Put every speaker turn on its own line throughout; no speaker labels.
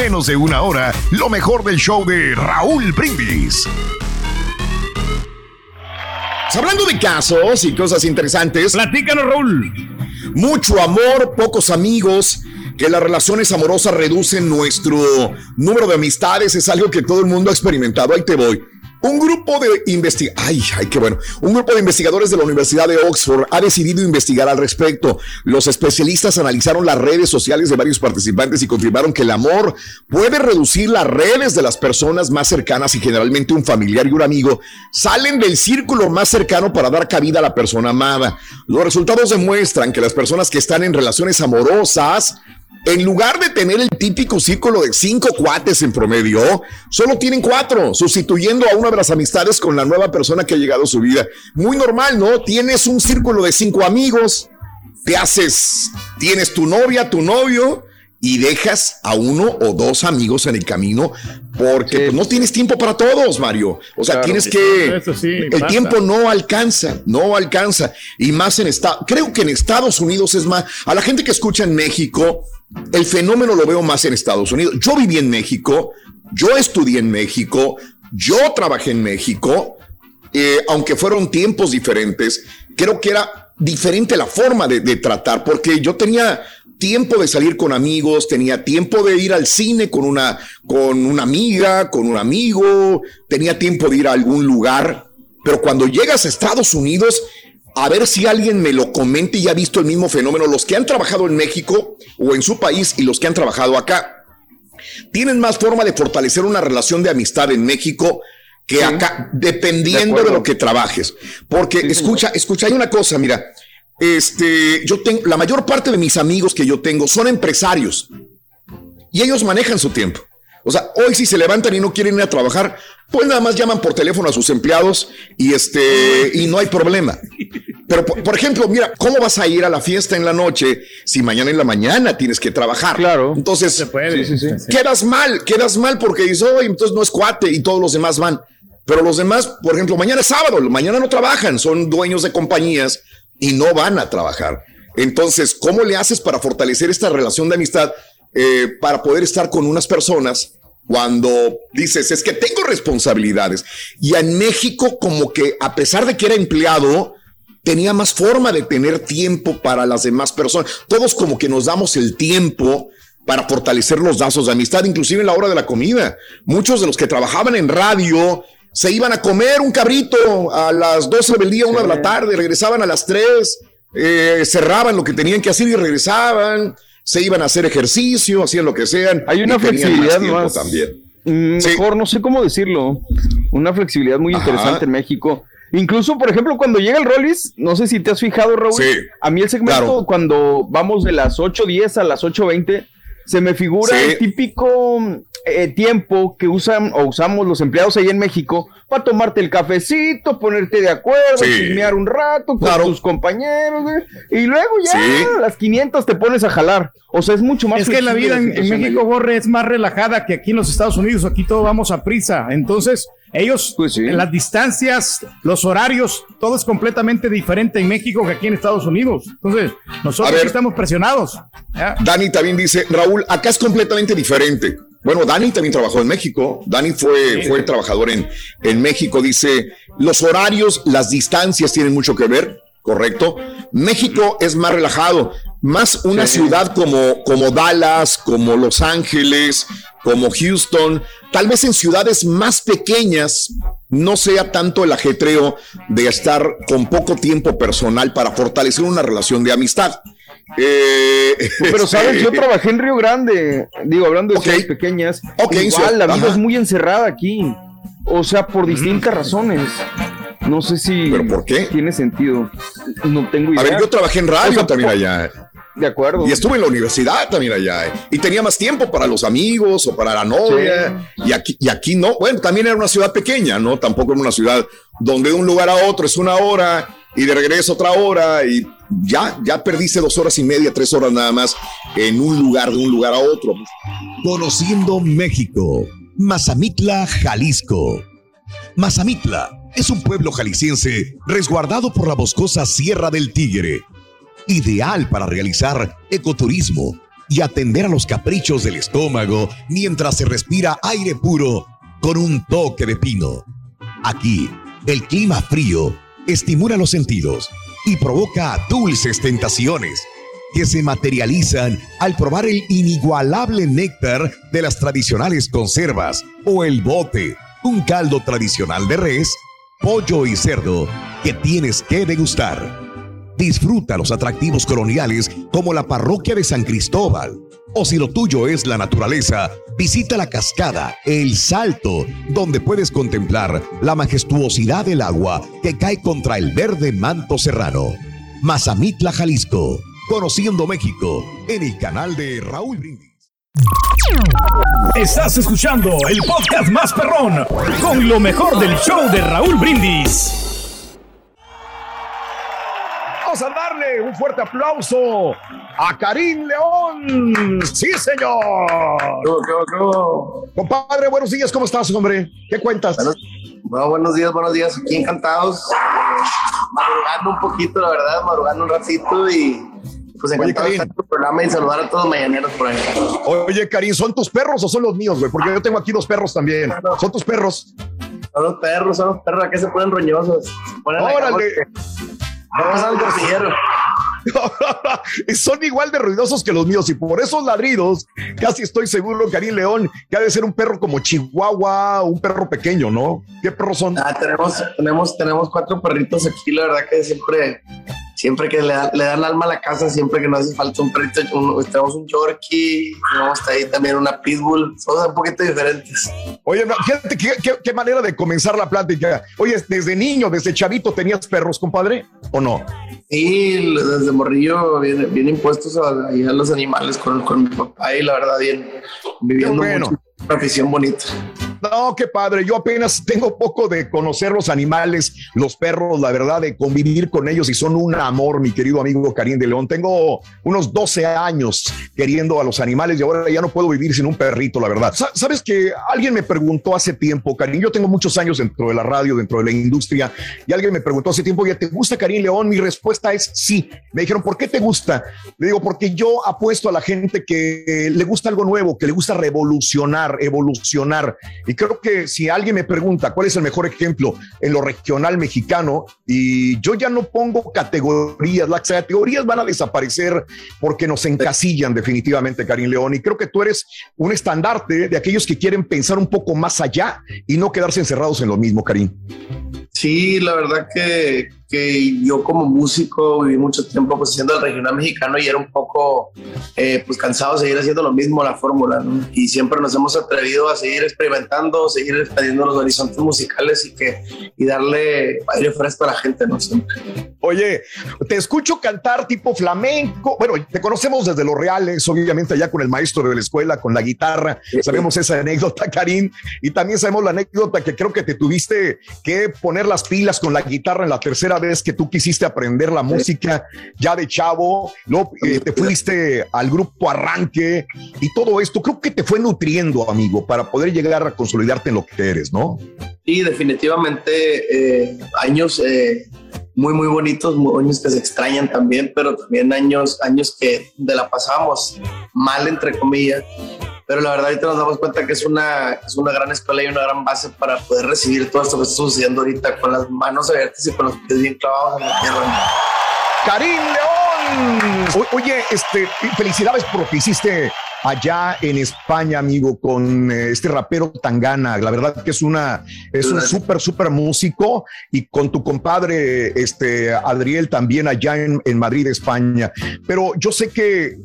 menos de una hora lo mejor del show de Raúl Brindis. Hablando de casos y cosas interesantes.
Platícanos, Raúl.
Mucho amor, pocos amigos. Que las relaciones amorosas reducen nuestro número de amistades es algo que todo el mundo ha experimentado. Ahí te voy. Un grupo de investigadores, ay, ay, qué bueno. Un grupo de investigadores de la Universidad de Oxford ha decidido investigar al respecto. Los especialistas analizaron las redes sociales de varios participantes y confirmaron que el amor puede reducir las redes de las personas más cercanas y generalmente un familiar y un amigo salen del círculo más cercano para dar cabida a la persona amada. Los resultados demuestran que las personas que están en relaciones amorosas en lugar de tener el típico círculo de cinco cuates en promedio, solo tienen cuatro, sustituyendo a una de las amistades con la nueva persona que ha llegado a su vida. Muy normal, ¿no? Tienes un círculo de cinco amigos, te haces, tienes tu novia, tu novio, y dejas a uno o dos amigos en el camino porque pues, no tienes tiempo para todos, Mario. O sea, tienes que... el tiempo no alcanza, no alcanza. Y más en Estados... Creo que en Estados Unidos es más... A la gente que escucha en México, el fenómeno lo veo más en Estados Unidos. Yo viví en México, yo estudié en México, yo trabajé en México, eh, aunque fueron tiempos diferentes, creo que era diferente la forma de, de tratar, porque yo tenía tiempo de salir con amigos, tenía tiempo de ir al cine con una, con una amiga, con un amigo, tenía tiempo de ir a algún lugar, pero cuando llegas a Estados Unidos, a ver si alguien me lo comente y ha visto el mismo fenómeno, los que han trabajado en México o en su país y los que han trabajado acá, tienen más forma de fortalecer una relación de amistad en México que acá, dependiendo de, lo que trabajes. Porque escucha, escucha, hay una cosa, mira, este, yo tengo, la mayor parte de mis amigos que yo tengo son empresarios y ellos manejan su tiempo. O sea, hoy si se levantan y no quieren ir a trabajar, pues nada más llaman por teléfono a sus empleados y este, y no hay problema. Pero por, ejemplo, mira, ¿cómo vas a ir a la fiesta en la noche si mañana en la mañana tienes que trabajar?
Claro.
Entonces, se puede. quedas mal, quedas mal porque dices, oye, entonces no es cuate y todos los demás van. Pero los demás, por ejemplo, mañana es sábado, mañana no trabajan, son dueños de compañías y no van a trabajar. Entonces, ¿cómo le haces para fortalecer esta relación de amistad eh, para poder estar con unas personas cuando dices, es que tengo responsabilidades? Y en México, como que a pesar de que era empleado, tenía más forma de tener tiempo para las demás personas. Todos como que nos damos el tiempo para fortalecer los lazos de amistad, inclusive en la hora de la comida. Muchos de los que trabajaban en radio se iban a comer un cabrito a las 12 del día, una de la tarde, regresaban a las 3, eh, cerraban lo que tenían que hacer y regresaban, se iban a hacer ejercicio, hacían lo que sean.
Hay una flexibilidad más, también. Mm, mejor, no sé cómo decirlo, una flexibilidad muy interesante en México. Incluso, por ejemplo, cuando llega el Rollis, no sé si te has fijado, Raúl, a mí el segmento cuando vamos de las 8.10 a las 8.20, se me figura el típico eh, tiempo que usan o usamos los empleados ahí en México para tomarte el cafecito, ponerte de acuerdo, chismear un rato con tus compañeros, y luego ya las 500 te pones a jalar. O sea, es mucho más.
Es que la vida en, México, Borre, es más relajada que aquí en los Estados Unidos. Aquí todo vamos a prisa. Entonces, ellos, pues en las distancias, los horarios, todo es completamente diferente en México que aquí en Estados Unidos. Entonces, nosotros estamos presionados.
Dani también dice, Raúl, acá es completamente diferente. Bueno, Dani también trabajó en México. Dani fue, fue trabajador en, en México. Dice, los horarios, las distancias tienen mucho que ver, ¿correcto? México es más relajado, más una ciudad como, como Dallas, como Los Ángeles, como Houston, tal vez en ciudades más pequeñas no sea tanto el ajetreo de estar con poco tiempo personal para fortalecer una relación de amistad.
Eh, Pero sabes, yo trabajé en Río Grande, digo, hablando de ciudades pequeñas. igual, la vida es muy encerrada aquí. O sea, por distintas razones. No sé si
¿Pero por qué?
tiene sentido. No tengo idea.
A ver, yo trabajé en radio también allá.
De acuerdo.
Y estuve en la universidad también allá. ¿eh? Y tenía más tiempo para los amigos o para la novia. Y, aquí, y aquí no. Bueno, también era una ciudad pequeña, ¿no? Tampoco era una ciudad donde de un lugar a otro es una hora y de regreso otra hora y ya, ya perdiste dos horas y media, tres horas nada más en un lugar de un lugar a otro.
Conociendo México, Mazamitla, Jalisco. Mazamitla es un pueblo jalisciense resguardado por la boscosa Sierra del Tigre, ideal para realizar ecoturismo y atender a los caprichos del estómago mientras se respira aire puro con un toque de pino. Aquí, el clima frío estimula los sentidos y provoca dulces tentaciones que se materializan al probar el inigualable néctar de las tradicionales conservas o el bote, un caldo tradicional de res, pollo y cerdo que tienes que degustar. Disfruta los atractivos coloniales como la parroquia de San Cristóbal. O si lo tuyo es la naturaleza, visita la cascada El Salto, donde puedes contemplar la majestuosidad del agua que cae contra el verde manto serrano. Mazamitla, Jalisco, conociendo México, en el canal de Raúl Brindis.
Estás escuchando el podcast más perrón con lo mejor del show de Raúl Brindis
a darle un fuerte aplauso a Karim León. Sí, señor. Compadre, buenos días, ¿cómo estás, hombre? ¿Qué cuentas?
Bueno, buenos días, buenos días. Aquí encantados. Madrugando un poquito, la verdad, madrugando un ratito y pues encantado de estar en tu programa y saludar a todos los mañaneros por ahí.
Oye, Karim, ¿son tus perros o son los míos, güey? Porque yo tengo aquí dos perros también. ¿Son tus perros?
Son los perros, son los perros. ¿A qué se ponen roñosos? Órale. Vamos al
y son igual de ruidosos que los míos y por esos ladridos casi estoy seguro que Ari León que ha de ser un perro como Chihuahua, un perro pequeño, ¿no? ¿Qué perros son?
Ah, tenemos, tenemos, tenemos cuatro perritos aquí, la verdad que siempre siempre que le, le, dan alma a la casa, siempre que nos hace falta un perrito, tenemos un Yorkie, tenemos ahí también una Pitbull, son un poquito diferentes.
Oye, fíjate qué, qué, manera de comenzar la plática. Oye, desde niño, desde chavito, ¿tenías perros, compadre, o no?
Sí, desde morrillo bien, bien impuestos a, a, los animales con, con, mi papá y la verdad bien viviendo bueno. mucho una afición bonita.
No, qué padre. Yo apenas tengo poco de conocer los animales, los perros, la verdad, de convivir con ellos y son un amor, mi querido amigo Karim de León. Tengo unos 12 años queriendo a los animales y ahora ya no puedo vivir sin un perrito, la verdad. Sabes que alguien me preguntó hace tiempo, Karim, yo tengo muchos años dentro de la radio, dentro de la industria, y alguien me preguntó hace tiempo, ¿te gusta Karim León? Mi respuesta es sí. Me dijeron, ¿por qué te gusta? Le digo, porque yo apuesto a la gente que le gusta algo nuevo, que le gusta revolucionar, evolucionar. Y creo que si alguien me pregunta cuál es el mejor ejemplo en lo regional mexicano, y yo ya no pongo categorías, las categorías van a desaparecer porque nos encasillan definitivamente, Karim León. Y creo que tú eres un estandarte de aquellos que quieren pensar un poco más allá y no quedarse encerrados en lo mismo, Karim.
Sí, la verdad que, que yo como músico viví mucho tiempo pues haciendo el regional mexicano y era un poco eh, pues cansado de seguir haciendo lo mismo la fórmula ¿no? y siempre nos hemos atrevido a seguir experimentando, seguir expandiendo los horizontes musicales y que y darle aire fresco a la gente, ¿no?
Oye, te escucho cantar tipo flamenco. Bueno, te conocemos desde los reales, obviamente allá con el maestro de la escuela, con la guitarra. Sabemos esa anécdota, Karim, y también sabemos la anécdota que creo que te tuviste que poner las pilas con la guitarra en la tercera vez que tú quisiste aprender la música ya de chavo, ¿no? Eh, te fuiste al grupo Arranque y todo esto. Creo que te fue nutriendo, amigo, para poder llegar a consolidarte en lo que eres, ¿no?
Sí, definitivamente eh, años eh, muy, muy bonitos, años que se extrañan también, pero también años, años que de la pasamos mal, entre comillas. Pero la verdad ahorita nos damos cuenta que es una, es una gran escuela y una gran base para poder recibir todo esto que está sucediendo ahorita con las manos abiertas y con los pies bien clavados en la tierra.
Karim León. oye, este, felicidades por lo que hiciste allá en España, amigo, con eh, este rapero Tangana. La verdad que es una, es un súper, súper músico y con tu compadre, este, Adriel, también allá en, en Madrid, España. Pero yo sé que,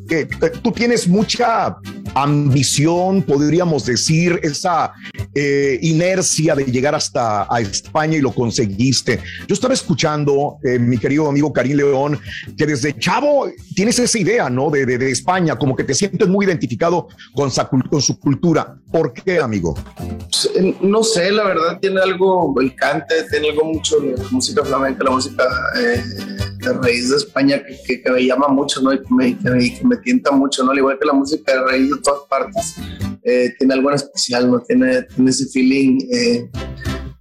tú tienes mucha ambición, podríamos decir, esa, eh, inercia de llegar hasta a España y lo conseguiste. Yo estaba escuchando, eh, mi querido amigo Karim León, que desde chavo tienes esa idea, ¿no? De, de, España, como que te sientes muy identificado con, con su cultura. ¿Por qué, amigo?
No sé, la verdad tiene algo, el cante, tiene algo mucho, la música flamenca, la música eh, de raíz de España que, que, me llama mucho, ¿no? Y que me, que me, tienta mucho, ¿no? Al igual que la música de raíz de todas partes, eh, tiene algo en especial, ¿no? Tiene, tiene ese feeling eh,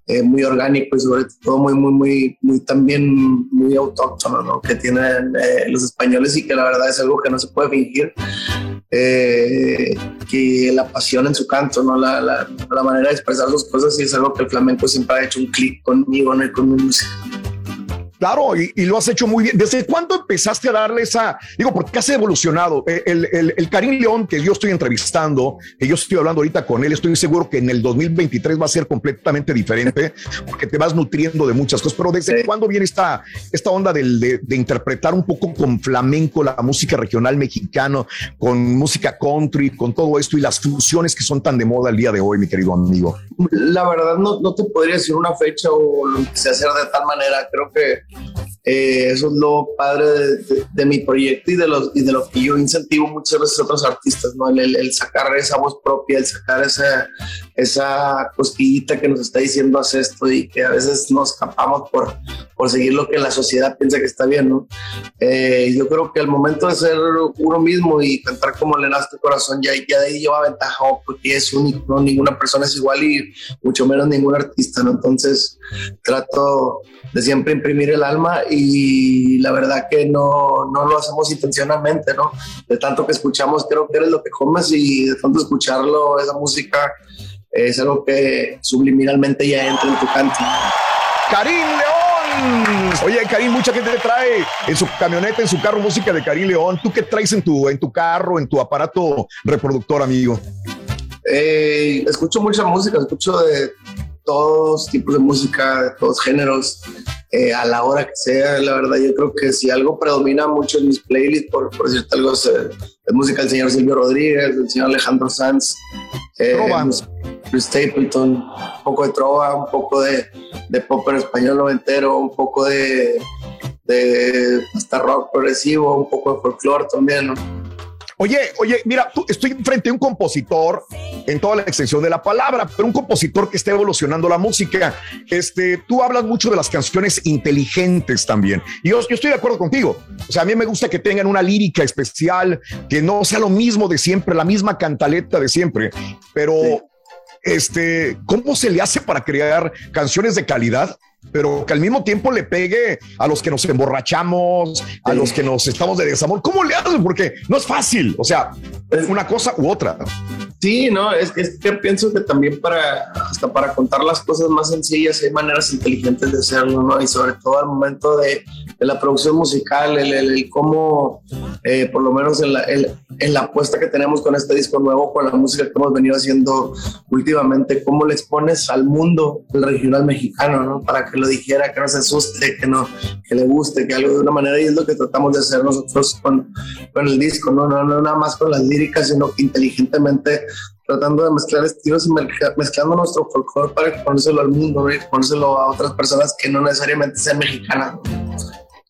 eh, muy orgánico y sobre todo muy, muy, muy, muy también muy autóctono, ¿no? Que tienen los españoles y que la verdad es algo que no se puede fingir. que la pasión en su canto, ¿no? La, la, la, manera de expresar sus cosas y es algo que el flamenco siempre ha hecho un clic conmigo, ¿no? Y con mi música.
Claro, y, lo has hecho muy bien. ¿Desde cuándo empezaste a darle esa? Digo, porque has evolucionado. Eh, el, el, el, Karim León que yo estoy entrevistando, que yo estoy hablando ahorita con él, estoy seguro que en el 2023 va a ser completamente diferente, porque te vas nutriendo de muchas cosas. Pero ¿desde cuándo viene esta, esta onda de, de, interpretar un poco con flamenco la música regional mexicana, con música country, con todo esto y las fusiones que son tan de moda el día de hoy, mi querido amigo?
La verdad, no, no te podría decir una fecha o lo que se hacer de tal manera. Creo que eh, eso es lo padre de, mi proyecto y de, los, y de lo que yo incentivo muchas veces a otros artistas, ¿no? El, sacar esa voz propia, el sacar esa, esa cosquillita que nos está diciendo haz esto y que a veces nos escapamos por, por seguir lo que la sociedad piensa que está bien, ¿no? Eh, yo creo que el momento de ser uno mismo y cantar como le nace tu corazón ya, ya de ahí lleva ventaja porque es único, ¿no? Ninguna persona es igual y mucho menos ningún artista, ¿no? Entonces trato de siempre imprimir el alma y la verdad que no, no lo hacemos intencionalmente, ¿no? De tanto que escuchamos, creo que eres lo que comes y de tanto escucharlo, esa música es algo que subliminalmente ya entra en tu canto.
Karim León. Oye, Karim, mucha gente te trae en su camioneta, en su carro, música de Karim León. ¿Tú qué traes en tu, en tu carro, en tu aparato reproductor, amigo?
Eh, escucho mucha música, escucho de todos tipos de música, de todos géneros, eh, a la hora que sea. La verdad, yo creo que si algo predomina mucho en mis playlists, por, por decirte algo, es, eh, música del señor Silvio Rodríguez, del señor Alejandro Sanz, eh, Stapleton, un poco de trova, un poco de, de pop en español noventero, un poco de, de hasta rock progresivo, un poco de folclore también, ¿no?
Oye, oye, mira, tú, estoy frente a un compositor en toda la extensión de la palabra, pero un compositor que está evolucionando la música. Este, tú hablas mucho de las canciones inteligentes también. Y yo, estoy de acuerdo contigo. O sea, a mí me gusta que tengan una lírica especial, que no sea lo mismo de siempre, la misma cantaleta de siempre. Pero, este, ¿cómo se le hace para crear canciones de calidad? Pero que al mismo tiempo le pegue a los que nos emborrachamos, a los que nos estamos de desamor. ¿Cómo le hacen? Porque no es fácil, o sea, es una cosa u otra.
Sí, no, es, es, que pienso que también para, hasta para contar las cosas más sencillas hay maneras inteligentes de hacerlo, ¿no? Y sobre todo al momento de, de la producción musical, el, el, cómo, eh, por lo menos en la, en la apuesta que tenemos con este disco nuevo, con la música que hemos venido haciendo últimamente, cómo le expones al mundo el regional mexicano, ¿no? Para que lo dijera, que no se asuste, que no, que le guste, que algo de una manera, y es lo que tratamos de hacer nosotros con, con el disco, ¿no? No, no nada más con las líricas, sino inteligentemente tratando de mezclar estilos y mezclando nuestro folclore para exponérselo al mundo y exponérselo a otras personas que no necesariamente sean mexicanas.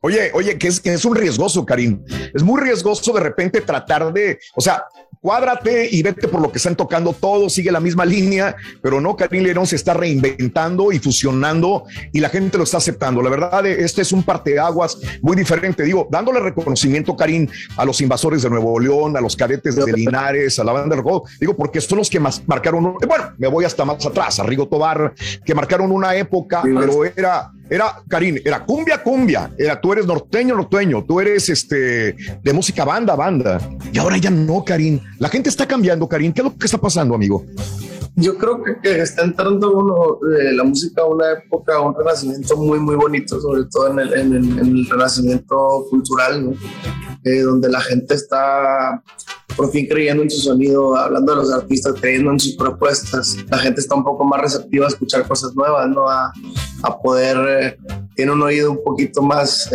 Oye, oye, que es, que es un riesgoso, Karim. Es muy riesgoso de repente tratar de, o sea, cuádrate y vete por lo que están tocando todos, sigue la misma línea, pero no, Karim León se está reinventando y fusionando y la gente lo está aceptando. La verdad, este es un parteaguas muy diferente. Digo, dándole reconocimiento, Karim, a los invasores de Nuevo León, a los cadetes de Linares, a la banda de rock, digo, porque son los que más marcaron, bueno, me voy hasta más atrás, a Rigo Tobar, que marcaron una época, pero era era, Karim, era cumbia, cumbia. Era, tú eres norteño, norteño. Tú eres este, de música banda, banda. Y ahora ya no, Karim. La gente está cambiando, Karim. ¿Qué es lo que está pasando, amigo?
Yo creo que, está entrando uno, eh, la música a una época, un renacimiento muy, muy bonito, sobre todo en el, en el, renacimiento cultural, eh, donde la gente está por fin creyendo en su sonido, hablando de los artistas, creyendo en sus propuestas. La gente está un poco más receptiva a escuchar cosas nuevas, ¿no? A, a poder, eh, tiene un oído un poquito más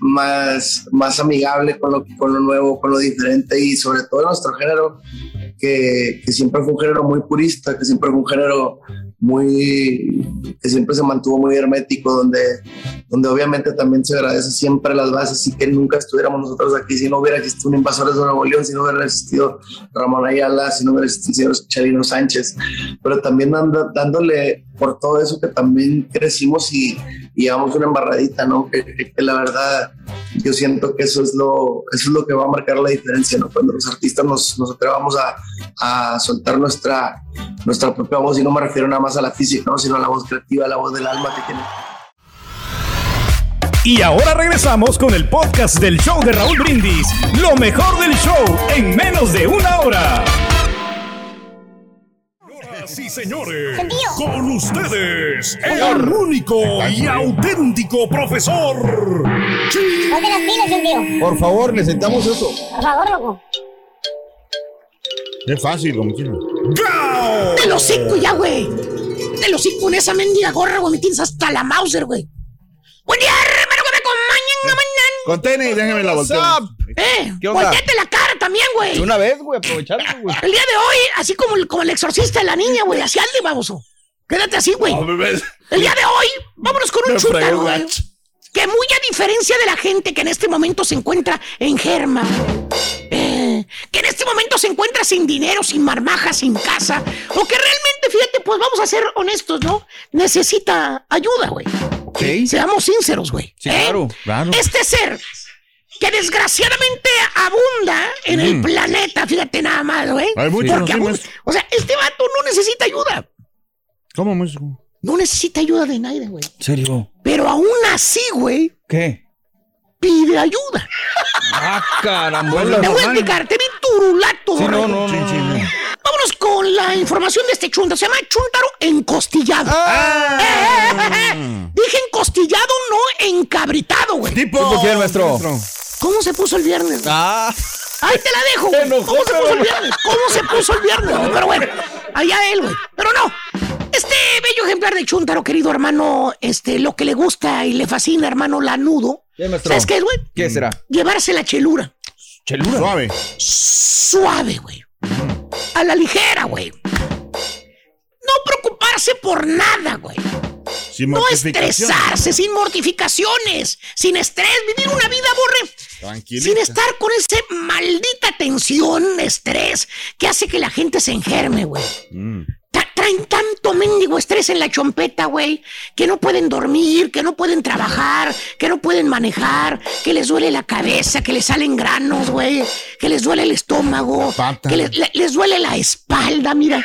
más, más amigable con lo, con lo nuevo, con lo diferente y sobre todo nuestro género, que, que siempre fue un género muy purista, que siempre fue un género muy, que siempre se mantuvo muy hermético, donde, donde obviamente también se agradece siempre las bases y que nunca estuviéramos nosotros aquí. Si no hubiera existido un Invasores de Nuevo León, si no hubiera existido Ramón Ayala, si no hubiera existido Charino Sánchez, pero también dándole por todo eso que también crecimos y, llevamos una embarradita, ¿no? Que, la verdad yo siento que eso es lo, eso es lo que va a marcar la diferencia, ¿no? Cuando los artistas nos, nos atrevamos a, a soltar nuestra, nuestra propia voz y no me refiero nada más a la física, ¿no? sino a la voz creativa, la voz del alma que tiene.
Y ahora regresamos con el podcast del show de Raúl Brindis, lo mejor del show en menos de una hora. Sí, señores. Con ustedes, el único y auténtico profesor.
Por favor, necesitamos eso.
Por favor, loco.
Es fácil, como
¡Gao! ¡Te lo cinco ya, güey! ¡Te lo cinco con esa mendiga gorra, güey! Me tienes hasta la Mauser, güey. ¡Buen día, hermano, que me acompañan mañana!
Contene y déjame la voltear.
¡Eh! ¿Qué onda? Volteate la cara también, güey.
De una vez, güey, aprovechando, güey.
El día de hoy, así como el, como el exorcista de la niña, güey, así alde, baboso. Quédate así, güey. el día de hoy, vámonos con un chútaro, güey. Que muy a diferencia de la gente que en este momento se encuentra en Germa, eh, que en este momento se encuentra sin dinero, sin marmaja, sin casa, o que realmente, fíjate, pues vamos a ser honestos, ¿no? Necesita ayuda, güey. Sí. Seamos sinceros, güey.
Sí, ¿eh? claro, claro.
Este ser que desgraciadamente abunda en el mm. planeta, fíjate nada más, güey. Hay mucho, O sea, este vato no necesita ayuda.
¿Cómo, maestro?
No necesita ayuda de nadie, güey.
¿Serio?
Pero aún así, güey.
¿Qué?
Pide ayuda.
Ah, caramba.
Te voy a explicar, te vi turulato.
Sí, no, no, no,
Vámonos con la información de este chunta. Se llama Chuntaro encostillado. Ah. Eh, eh, Dije encostillado, no encabritado, güey.
¿Tipo? ¿Tipo quién, maestro?
¿Cómo se puso el viernes?
Ah.
Ahí te la dejo. ¿Cómo se puso el viernes? ¿Cómo se puso el viernes? Pero bueno, allá él, güey. Pero no. Este bello ejemplar de Chuntaro, querido hermano, este, lo que le gusta y le fascina, hermano, lanudo. ¿Sabes qué es, güey?
¿Qué será?
Llevarse la chelura.
¿Chelura?
Suave.
Suave, güey. A la ligera, güey. No preocuparse por nada, güey. No estresarse, sin mortificaciones, sin estrés, vivir una vida, borre. Sin estar con esa maldita tensión, estrés, que hace que la gente se engerme, güey. Mm traen tanto mendigo estrés en la chompeta, güey, que no pueden dormir, que no pueden trabajar, que no pueden manejar, que les duele la cabeza, que les salen granos, güey, que les duele el estómago, que les, duele la espalda, mira.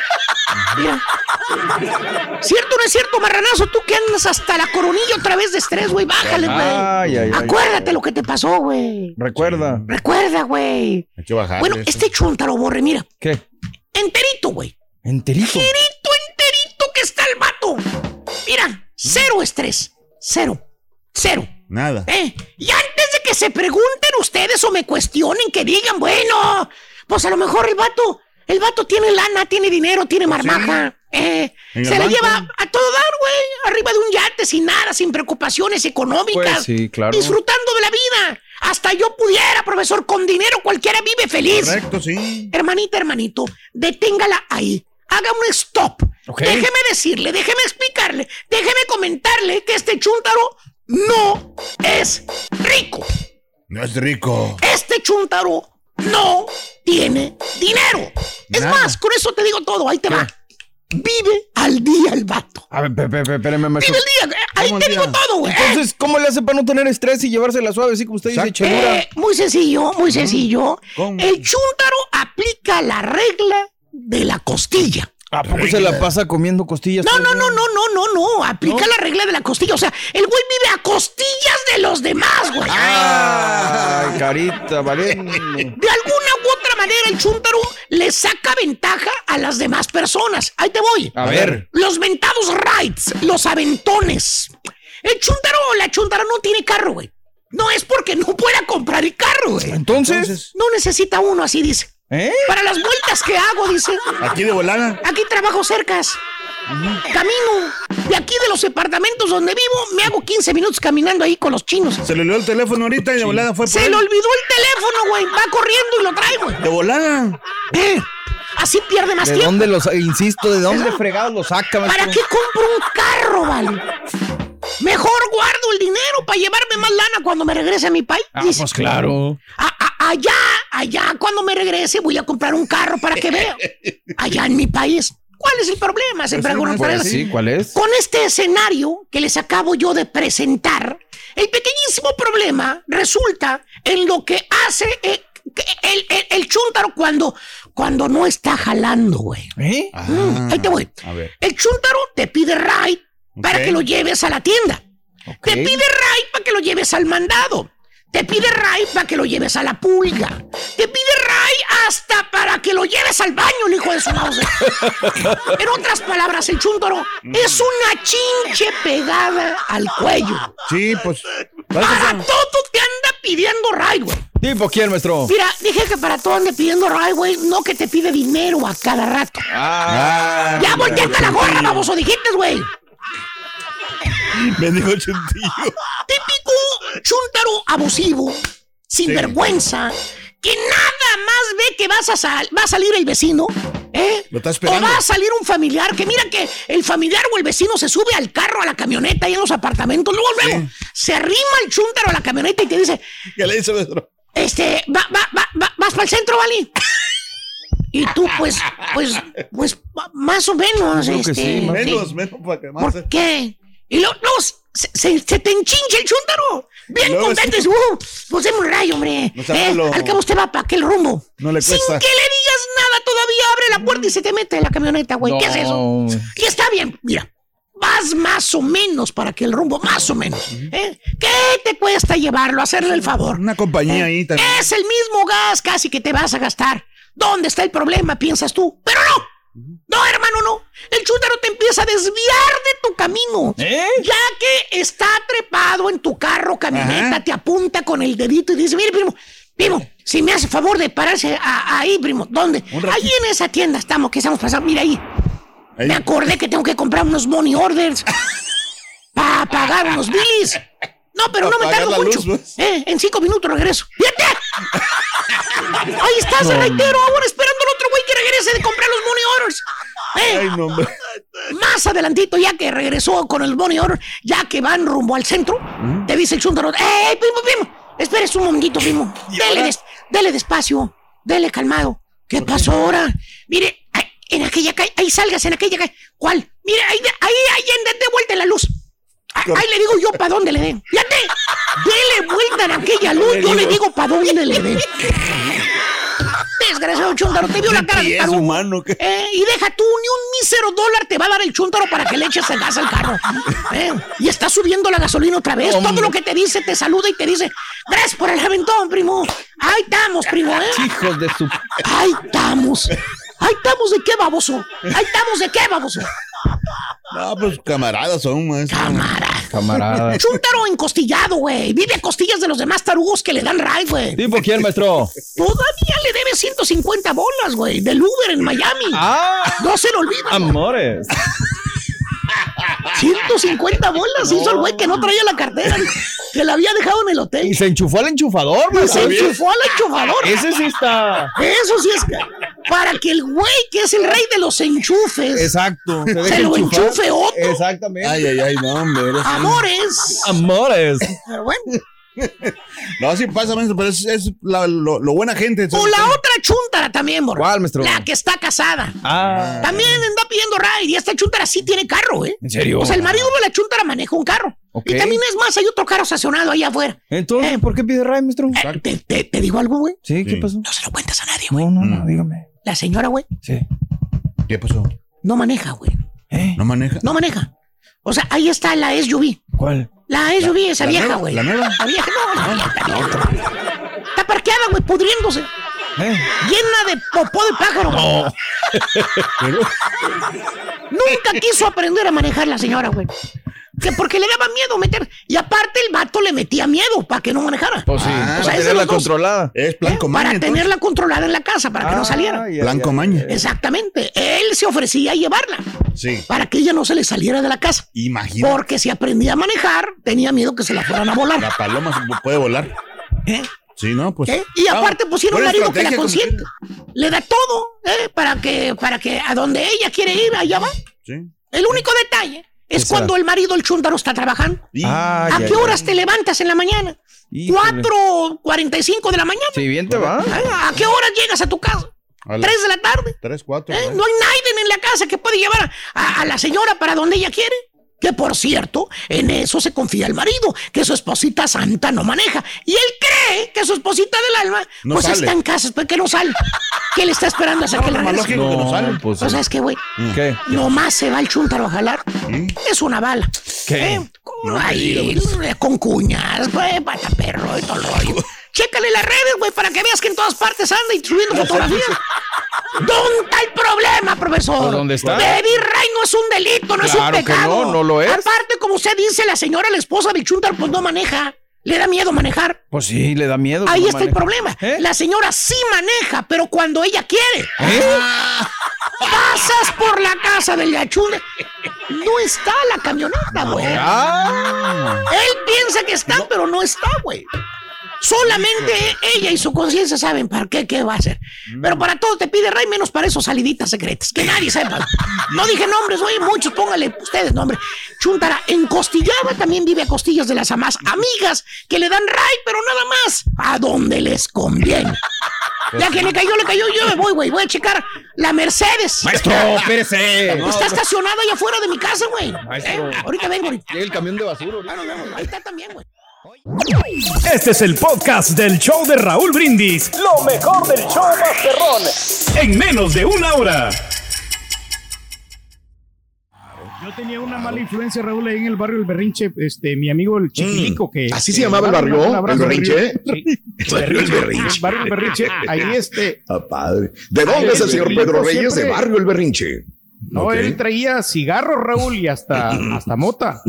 Mira. ¿Cierto o no es cierto, marranazo? Tú que andas hasta la coronilla otra vez de estrés, güey, bájale, güey. Acuérdate lo que te pasó, güey.
Recuerda.
Recuerda, güey.
Hay que bajar.
Bueno, este chuntaro borre, mira.
¿Qué?
Enterito, güey.
Enterito.
Enterito, cero estrés. Cero. Cero.
Nada.
¿Eh? Y antes de que se pregunten ustedes o me cuestionen, que digan, bueno, pues a lo mejor el vato, el vato tiene lana, tiene dinero, tiene pues marmaja. Eh, se la lleva a todo dar, güey. Arriba de un yate, sin nada, sin preocupaciones económicas.
Pues sí, claro.
Disfrutando de la vida. Hasta yo pudiera, profesor, con dinero cualquiera vive feliz.
Correcto, sí.
Hermanita, hermanito, deténgala ahí haga un stop. Déjeme decirle, déjeme explicarle, déjeme comentarle que este chúntaro no es rico.
No es rico.
Este chúntaro no tiene dinero. Es más, con eso te digo todo, ahí te va. Vive al día el vato.
A ver, espérame,
Vive al día, ahí te digo todo, güey.
Entonces, ¿cómo le hace para no tener estrés y llevársela suave, así como usted dice?
Eh, muy sencillo, muy sencillo. El chúntaro aplica la regla de la costilla.
¿A poco se la pasa comiendo costillas?
No, no, no, no, no, no, no. Aplica la regla de la costilla. O sea, el güey vive a costillas de los demás, güey.
Ay, carita, vale. De
alguna u otra manera, el chúntaro le saca ventaja a las demás personas. Ahí te voy.
A ver.
Los mentados rights, los aventones. El chúntaro o la chúntara no tiene carro, güey. No es porque no pueda comprar el carro, güey.
Entonces.
No necesita uno, así dice.
¿Eh?
Para las vueltas que hago, dice.
¿Aquí de volada?
Aquí trabajo cercas. Camino de aquí de los departamentos donde vivo, me hago 15 minutos caminando ahí con los chinos.
Se le olvidó el teléfono ahorita y de volada fue
por Se le olvidó el teléfono, güey. Va corriendo y lo trae, güey.
De volada.
¿Eh? Así pierde más
¿De
tiempo.
dónde los, insisto, de dónde fregados lo saca?
¿Para qué compro un carro, vale? Mejor guardo el dinero para llevarme más lana cuando me regrese a mi país.
Ah, pues claro.
allá, allá, cuando me regrese, voy a comprar un carro para que vea. Allá en mi país. ¿Cuál es el problema? Se
pues sí, ¿cuál es?
Con este escenario que les acabo yo de presentar, el pequeñísimo problema resulta en lo que hace eh, el, el, el, chúntaro cuando, cuando no está jalando, güey. ¿Eh? Mm, ahí te voy. El chúntaro te pide ride para que lo lleves a la tienda. Te pide ride para que lo lleves al mandado. Te pide Ray para que lo lleves a la pulga. Te pide Ray hasta para que lo lleves al baño, el hijo de su mouse. en otras palabras, el chúntaro es una chinche pegada al cuello.
Sí, pues.
Para todo te anda pidiendo Ray, güey.
¿Tipo quién, maestro?
Mira, dije que para todo ande pidiendo Ray, güey, no que te pide dinero a cada rato. Ah, ya volteaste la gorra, baboso, dijiste, güey.
Me dijo chuntillo.
Típico chuntaro abusivo, sin vergüenza, que nada más ve que vas a va a salir el vecino, ¿eh?
Lo está esperando.
O va a salir un familiar, que mira que el familiar o el vecino se sube al carro, a la camioneta y en los apartamentos, luego, luego, se arrima el chuntaro a la camioneta y te dice...
¿Qué le dice, maestro?
Este, va, va, va, vas para el centro, ¿vale? Y tú, pues, pues, pues, más o menos, este,
sí, menos, menos para que más.
¿Por qué? Y luego, se, se, te enchincha el chúntaro. Bien contento. Sí. Uh, pues un rayo, hombre. eh, al cabo usted va para aquel rumbo.
No le cuesta.
Sin que le digas nada, todavía abre la puerta y se te mete en la camioneta, güey. ¿Qué es eso? Y está bien, mira. Vas más o menos para aquel rumbo, más o menos. ¿eh? ¿Qué te cuesta llevarlo, hacerle el favor?
Una compañía ahí también.
Es el mismo gas casi que te vas a gastar. ¿Dónde está el problema, piensas tú? Pero no. No, hermano, no. El chúntaro te empieza a desviar de tu camino. ¿Eh? Ya que está trepado en tu carro, camioneta, te apunta con el dedito y dice, mire, primo, primo, si me hace favor de pararse ahí, primo. ¿Dónde? Ahí en esa tienda estamos, que estamos pasando. Mira ahí. Me acordé que tengo que comprar unos money orders para pagar unos bills. No, pero no me tardo mucho. Pues. Eh, en cinco minutos regreso. ¡Fíjate! Ahí estás, no. reitero, ahora esperando al otro güey que regrese de comprar los money orders. Eh, Ay, no, más adelantito, ya que regresó con el money order, ya que van rumbo al centro, ¿Mm? te dice el chúntaro, ¡Ey, primo, primo! Espérese un momentito, primo. Dele, des, dele despacio, dele calmado. ¿Qué pasó ahora? Mire, en aquella calle, ahí salgas, en aquella calle. ¿Cuál? Mire, ahí, ahí, ahí, de vuelta la luz. Ahí le digo yo para dónde le den. Fíjate, dele vuelta en aquella luz, yo le digo para dónde le den. Desgraciado chuntaro, te vio la cara de
humano,
eh, y deja tú, ni un mísero dólar te va a dar el chuntaro para que le eches el gas al carro. Eh, y está subiendo la gasolina otra vez. Todo lo que te dice, te saluda y te dice, gracias por el aventón, primo. Ahí estamos, primo, ¿eh?
Hijos de su...
Ahí estamos. Ahí estamos de qué, baboso. Ahí estamos de qué, baboso.
No, pues camaradas son, maestro.
Camaradas.
Camaradas.
Chúntaro encostillado, güey. Vive a costillas de los demás tarugos que le dan ray, güey.
¿Tipo quién, maestro?
Todavía le debe 150 bolas, güey. Del Uber en Miami.
Ah.
No se lo olvida.
Amores.
150 bolas hizo el güey que no traía la cartera, que la había dejado en el hotel.
Y se enchufó al enchufador,
y Se enchufó al enchufador.
Ese sí está.
Eso sí es que, para que el güey que es el rey de los enchufes.
Exacto.
Se, lo enchufe otro.
Exactamente.
Ay, ay, ay, no, hombre.
Amores.
Amores.
Pero bueno.
No, sí pasa, maestro, pero es, lo, buena gente.
O la otra chuntara también, morro.
¿Cuál, maestro?
La que está casada.
Ah.
También anda pidiendo ride y esta chuntara sí tiene carro, ¿eh?
¿En serio?
O sea, el marido de la chuntara maneja un carro. Y también es más, hay otro carro estacionado ahí afuera.
Entonces, eh, ¿por qué pide ride, maestro?
Eh, te, digo algo, güey?
¿Sí? ¿Qué pasó?
No se lo cuentas a nadie, güey.
No, no, no, dígame.
La señora, güey.
Sí.
¿Qué pasó?
No maneja, güey.
¿Eh?
¿No maneja?
No maneja. O sea, ahí está la SUV.
¿Cuál?
La SUV, esa vieja, güey.
¿La nueva?
La vieja, no, la vieja, la vieja. Está parqueada, güey, pudriéndose.
¿Eh?
Llena de popó de pájaro.
No.
Nunca quiso aprender a manejar la señora, güey. Que porque le daba miedo meter. Y aparte el vato le metía miedo para que no manejara.
Pues sí,
Ah,
para tenerla controlada.
Es plan
¿Eh?
con maña,
Para
entonces.
tenerla controlada en la casa, para que no
Ah,
saliera.
ya,
Blanco
ya,
maña.
ya.
Exactamente. Él se ofrecía a llevarla. para que ella no se le saliera de la casa.
Imagina.
Porque si aprendía a manejar, tenía miedo que se la fueran a volar.
La paloma puede volar.
¿Eh?
Sí, no, pues. ¿Eh?
Y aparte pusieron un marido que la consiente. Le da todo, ¿eh? Para que, para que a donde ella quiere ir, allá va. Sí. El único detalle es cuando el marido, el chúndaro, está trabajando. ¿A qué horas te levantas en la mañana? ¿Cuatro, cuarenta y cinco de la mañana?
Sí, bien te va.
¿A qué horas llegas a tu casa? ¿Tres de la tarde?
Tres, cuatro.
¿Eh? No hay nadie en la casa que puede llevar a la señora para donde ella quiere. Que por cierto, en eso se confía el marido, que su esposita santa no maneja. Y él cree que su esposita del alma, pues está en casa, pero que no sale. que le está esperando hasta que la
no, que no sale.
Pues, o sea, es que, güey, ¿Qué? nomás se va el chuntaro a jalar. Es una bala.
¿Qué?
¿Eh? ahí, con cuñas, güey, pata perro y todo el rollo. Chécale las redes, güey, para que veas que en todas partes anda y subiendo fotografías. ¿Dónde está el problema, profesor?
¿Dónde está?
Baby Ray no es un delito, no es un pecado.
no, no lo es.
Aparte, como usted dice, la señora, la esposa de Chuntar, pues no maneja. Le da miedo manejar.
Pues sí, le da miedo.
Ahí está el problema. ¿Eh? La señora sí maneja, pero cuando ella quiere. ¿Eh? Pasas por la casa del Yachunde. No está la camioneta, güey. Ah. Él piensa que está, pero no está, güey. Solamente ella y su conciencia saben para qué, qué va a hacer. Pero para todo te pide Ray, menos para esos saliditas secretas. Que nadie sepa. No dije nombres, oye, muchos, póngale ustedes nombre. Chuntara, en Costillaba también vive a costillas de las amas amigas que le dan Ray, pero nada más. A donde les conviene. Ya que le cayó, le cayó, yo me voy, güey. Voy a checar la Mercedes.
Maestro, espérese.
Está estacionada allá afuera de mi casa, güey.
¿Eh?
Ahorita vengo.
el camión de basura.
Ahí está también, güey.
Este es el podcast del show de Raúl Brindis. Lo mejor del show Masterrón. En menos de una hora.
Yo tenía una mala influencia, Raúl, ahí en el barrio del Berrinche, este, mi amigo el Chiquilico, que...
¿Así se llamaba el barrio? ¿El Berrinche?
El barrio del Berrinche. El barrio del Berrinche, ahí este...
Ah, padre. ¿De dónde es el señor Pedro Reyes? De barrio el Berrinche.
No, él traía cigarros, Raúl, y hasta, hasta mota.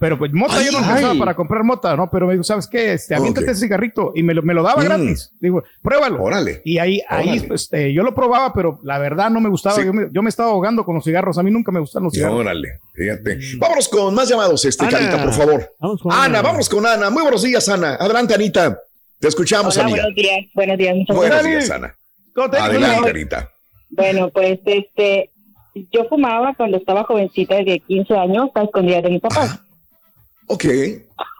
Pero pues mota yo no usaba para comprar mota, ¿no? Pero me dijo, ¿sabes qué? Este, aviéntate ese cigarrito. Y me lo, me lo daba mm. gratis. Digo, pruébalo.
Órale.
Y ahí, ahí este, yo lo probaba, pero la verdad no me gustaba. Yo, me, yo, me, estaba ahogando con los cigarros. A mí nunca me gustan los cigarros.
Órale, fíjate. Mm. Vámonos con más llamados, este, Carita, por favor. Vamos con Ana, Ana, vamos con Ana. Muy buenos días, Ana. Adelante, Anita. Te escuchamos,
Hola, Buenos días, buenos días.
Buenos días, Ana. Adelante, Anita.
Bueno, pues este, yo fumaba cuando estaba jovencita, de 15 años, a escondidas de mi papá.
Ok.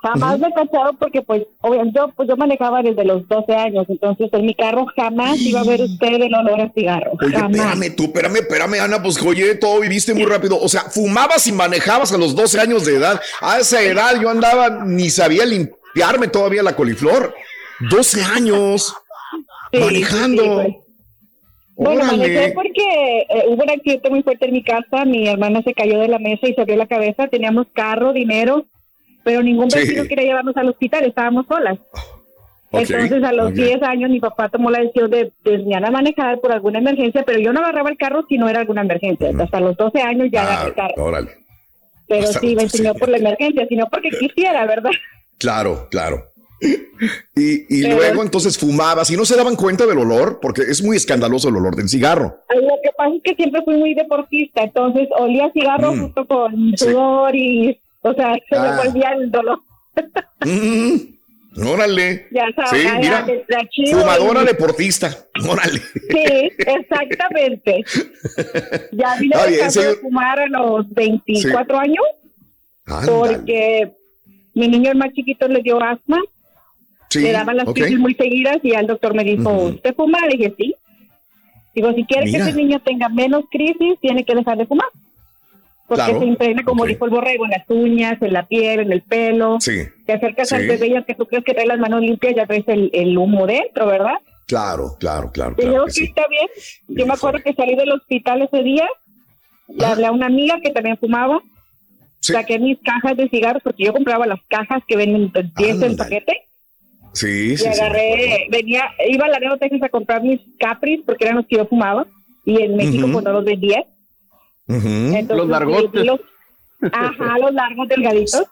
Jamás me he cachado porque, pues, obviamente, yo, pues, yo manejaba desde los 12 años, entonces en mi carro jamás iba a ver usted el olor a cigarro.
Oye, espérame tú, espérame, espérame, Ana, pues, oye, todo viviste muy rápido. O sea, fumabas y manejabas a los 12 años de edad. A esa edad yo andaba, ni sabía limpiarme todavía la coliflor. 12 años manejando. Pues.
Bueno, manejé porque eh, hubo un accidente muy fuerte en mi casa, mi hermana se cayó de la mesa y se abrió la cabeza, teníamos carro, dinero, pero ningún vecino quería llevarnos al hospital, estábamos solas. Entonces a los 10 años mi papá tomó la decisión de, enseñar a manejar por alguna emergencia, pero yo no agarraba el carro si no era alguna emergencia. Hasta los 12 años ya agarré el carro. Pero sí, me enseñó por la emergencia, sino porque quisiera, ¿verdad?
Claro, claro. Y, luego entonces fumabas y no se daban cuenta del olor, porque es muy escandaloso el olor del cigarro.
Lo que pasa es que siempre fui muy deportista, entonces olía cigarro mm. junto con sudor y o sea, se me ah. volvía el dolor.
Mm, órale.
Ya sabes,
sí, mira, fumadora deportista. Órale.
Sí, exactamente. Ya vine a de fumar a los 24 años. Porque mi niño el más chiquito le dio asma. le daban las crisis muy seguidas y el doctor me dijo, ¿usted fuma? Le dije, sí. Digo, si quiere que ese niño tenga menos crisis, tiene que dejar de fumar porque se impregna, como dijo el borrego, en las uñas, en la piel, en el pelo.
Sí.
Te acercas al bebé y que tú crees que trae las manos limpias, ya traes el, humo dentro, ¿verdad?
Claro, claro, claro.
Y yo, sí, está bien. Yo me acuerdo que salí del hospital ese día, le hablé a una amiga que también fumaba, saqué mis cajas de cigarros, porque yo compraba las cajas que venden 10 en paquete.
Sí, sí.
Y agarré, venía, iba a la Texas a comprar mis capris, porque eran los que yo fumaba, y en México cuando los vendía
los largotes.
ajá, los largos delgaditos.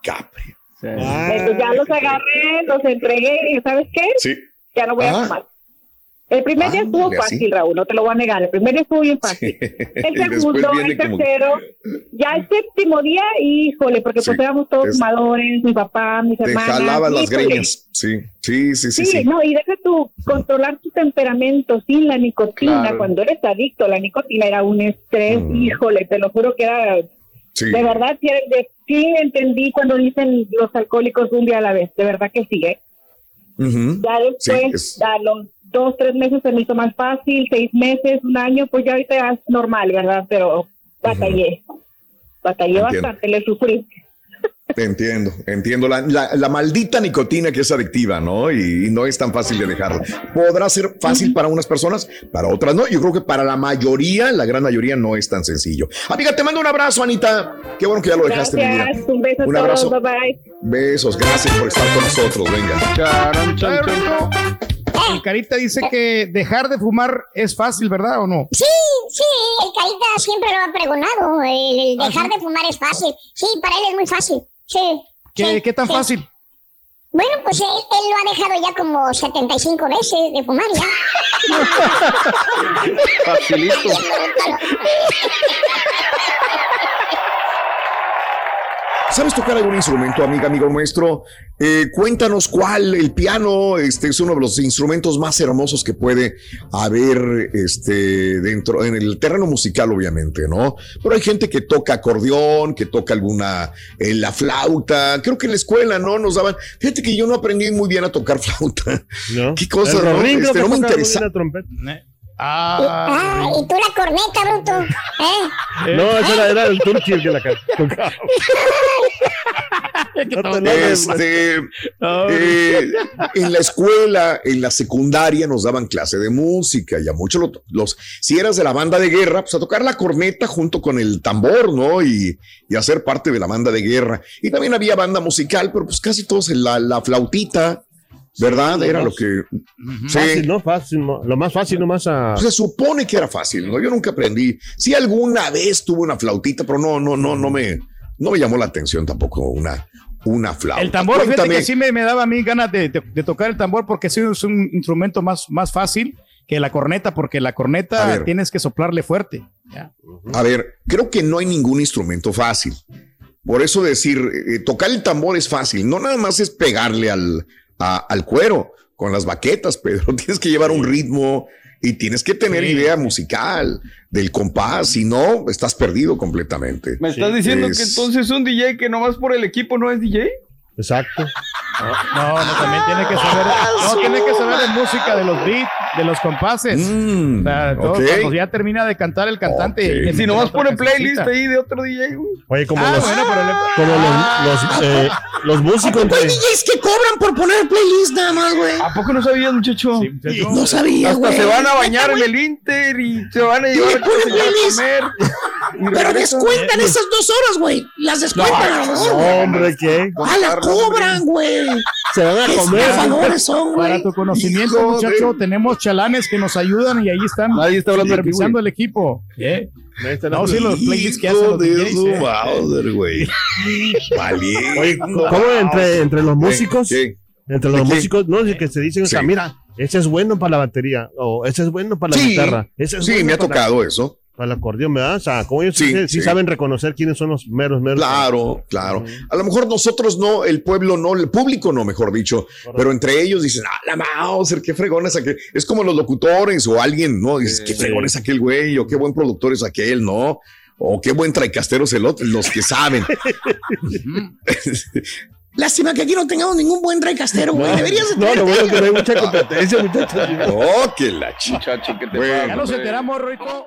Entonces ya los agarré, los entregué y ¿sabes qué?
Sí.
Ya no voy a fumar. El primer día estuvo fácil, Raúl, no te lo voy a negar. El primer día estuvo bien fácil. El segundo, el tercero, ya el séptimo día, híjole, porque pues éramos todos fumadores, mi papá, mis hermanas. Te jalaban
las greñas, sí, sí, sí, sí.
Sí, no, y deja tú controlar tu temperamento sin la nicotina. Cuando eres adicto a la nicotina era un estrés, mm. híjole, te lo juro que era... De verdad, sí, entendí cuando dicen los alcohólicos un día a la vez, de verdad que sí, ¿eh? Ya después, a los dos, tres meses se me hizo más fácil, seis meses, un año, pues ya ahorita es normal, ¿verdad? Pero batallé, batallé bastante, le sufrí.
Entiendo, entiendo. La, la, maldita nicotina que es adictiva, ¿no? Y, no es tan fácil de dejarla. Podrá ser fácil para unas personas, para otras no. Yo creo que para la mayoría, la gran mayoría, no es tan sencillo. Amiga, te mando un abrazo, Anita. Qué bueno que ya lo dejaste,
gracias. Un beso un abrazo. Bye bye.
Besos, gracias por estar con nosotros. Venga.
El Carita dice que dejar de fumar es fácil, ¿verdad o no?
Sí, sí, el Carita siempre lo ha pregonado. El, ¿Ah, dejar de fumar es fácil. Sí, para él es muy fácil. Sí.
¿Qué, ¿qué tan fácil?
Bueno, pues él, lo ha dejado ya como 75 veces de fumar ya. Facilito.
¿Sabes tocar algún instrumento, amiga, amigo nuestro? Eh, cuéntanos cuál, el piano, este es uno de los instrumentos más hermosos que puede haber este, dentro, en el terreno musical, obviamente, ¿no? Pero hay gente que toca acordeón, que toca alguna, en eh, la flauta, creo que en la escuela, ¿no? Nos daban, fíjate que yo no aprendí muy bien a tocar flauta. ¿No? ¿Qué cosa, ¿no? Este, no me interesa.
Ah, ah y tú la corneta, bruto. ¿Eh?
No, ese era, era el Turchi el que la tocaba.
este, eh, en la escuela, en la secundaria, nos daban clase de música y a muchos los, los, si eras de la banda de guerra, pues a tocar la corneta junto con el tambor, ¿no? Y, y hacer parte de la banda de guerra. Y también había banda musical, pero pues casi todos en la, la flautita ¿Verdad? era lo que.
Fácil, ¿no? Fácil, lo más fácil, nomás a.
Se supone que era fácil, ¿no? Yo nunca aprendí. Sí, alguna vez tuve una flautita, pero no, no, no, no me, no me llamó la atención tampoco una, una flauta.
El tambor, fíjate que sí me, me, daba a mí ganas de, tocar el tambor porque sí es un instrumento más, más fácil que la corneta, porque la corneta tienes que soplarle fuerte.
A ver, creo que no hay ningún instrumento fácil. Por eso decir, eh, tocar el tambor es fácil, no nada más es pegarle al, al cuero con las baquetas, Pedro. Tienes que llevar un ritmo y tienes que tener idea musical del compás, si no, estás perdido completamente.
¿Me estás diciendo que entonces un DJ que nomás por el equipo no es DJ?
Exacto.
No, no, también tiene que saber, no, tiene que saber de música, de los beats, de los compases. Mm, cuando ya termina de cantar el cantante.
Y si nomás pone playlist ahí de otro DJ.
Oye, como ah, los, bueno, como los, los, eh, los músicos.
Hay DJs que cobran por poner playlist nada más, güey.
¿A poco no sabías, muchacho?
no sabía,
Hasta se van a bañar en el Inter y se van a llevar a comer.
Pero descuentan esas dos horas, güey. Las descuentan.
No, hombre, ¿qué?
Ah, las cobran, güey.
Se van a comer.
Son, Para tu conocimiento, muchacho, tenemos chalanes que nos ayudan y ahí están
Nadie está hablando
revisando el equipo. ¿Eh?
No, sí, los playlists que hacen los DJs, ¿eh? güey. Oye, ¿cómo entre, entre los músicos? Entre los músicos, no, que se dicen, o sea, mira, ese es bueno para la batería, o ese es bueno para la guitarra.
sí, me ha tocado eso
al acordeón, ¿verdad? O sea, como ellos sí, saben reconocer quiénes son los meros, meros.
Claro, claro. A lo mejor nosotros no, el pueblo no, el público no, mejor dicho, pero entre ellos dicen, ah, la Mauser, qué fregón es aquel. Es como los locutores o alguien, ¿no? Dices, qué fregón es aquel güey, o qué buen productor es aquel, ¿no? O qué buen traicastero es el otro, los que saben.
Lástima que aquí no tengamos ningún buen traicastero, güey. Deberías
No, lo bueno es que no hay mucha competencia, muchachos.
Oh, qué la
chicha. que te bueno, Ya nos enteramos, Roito.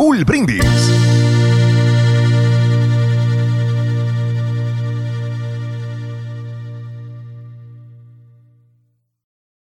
Raúl Brindis.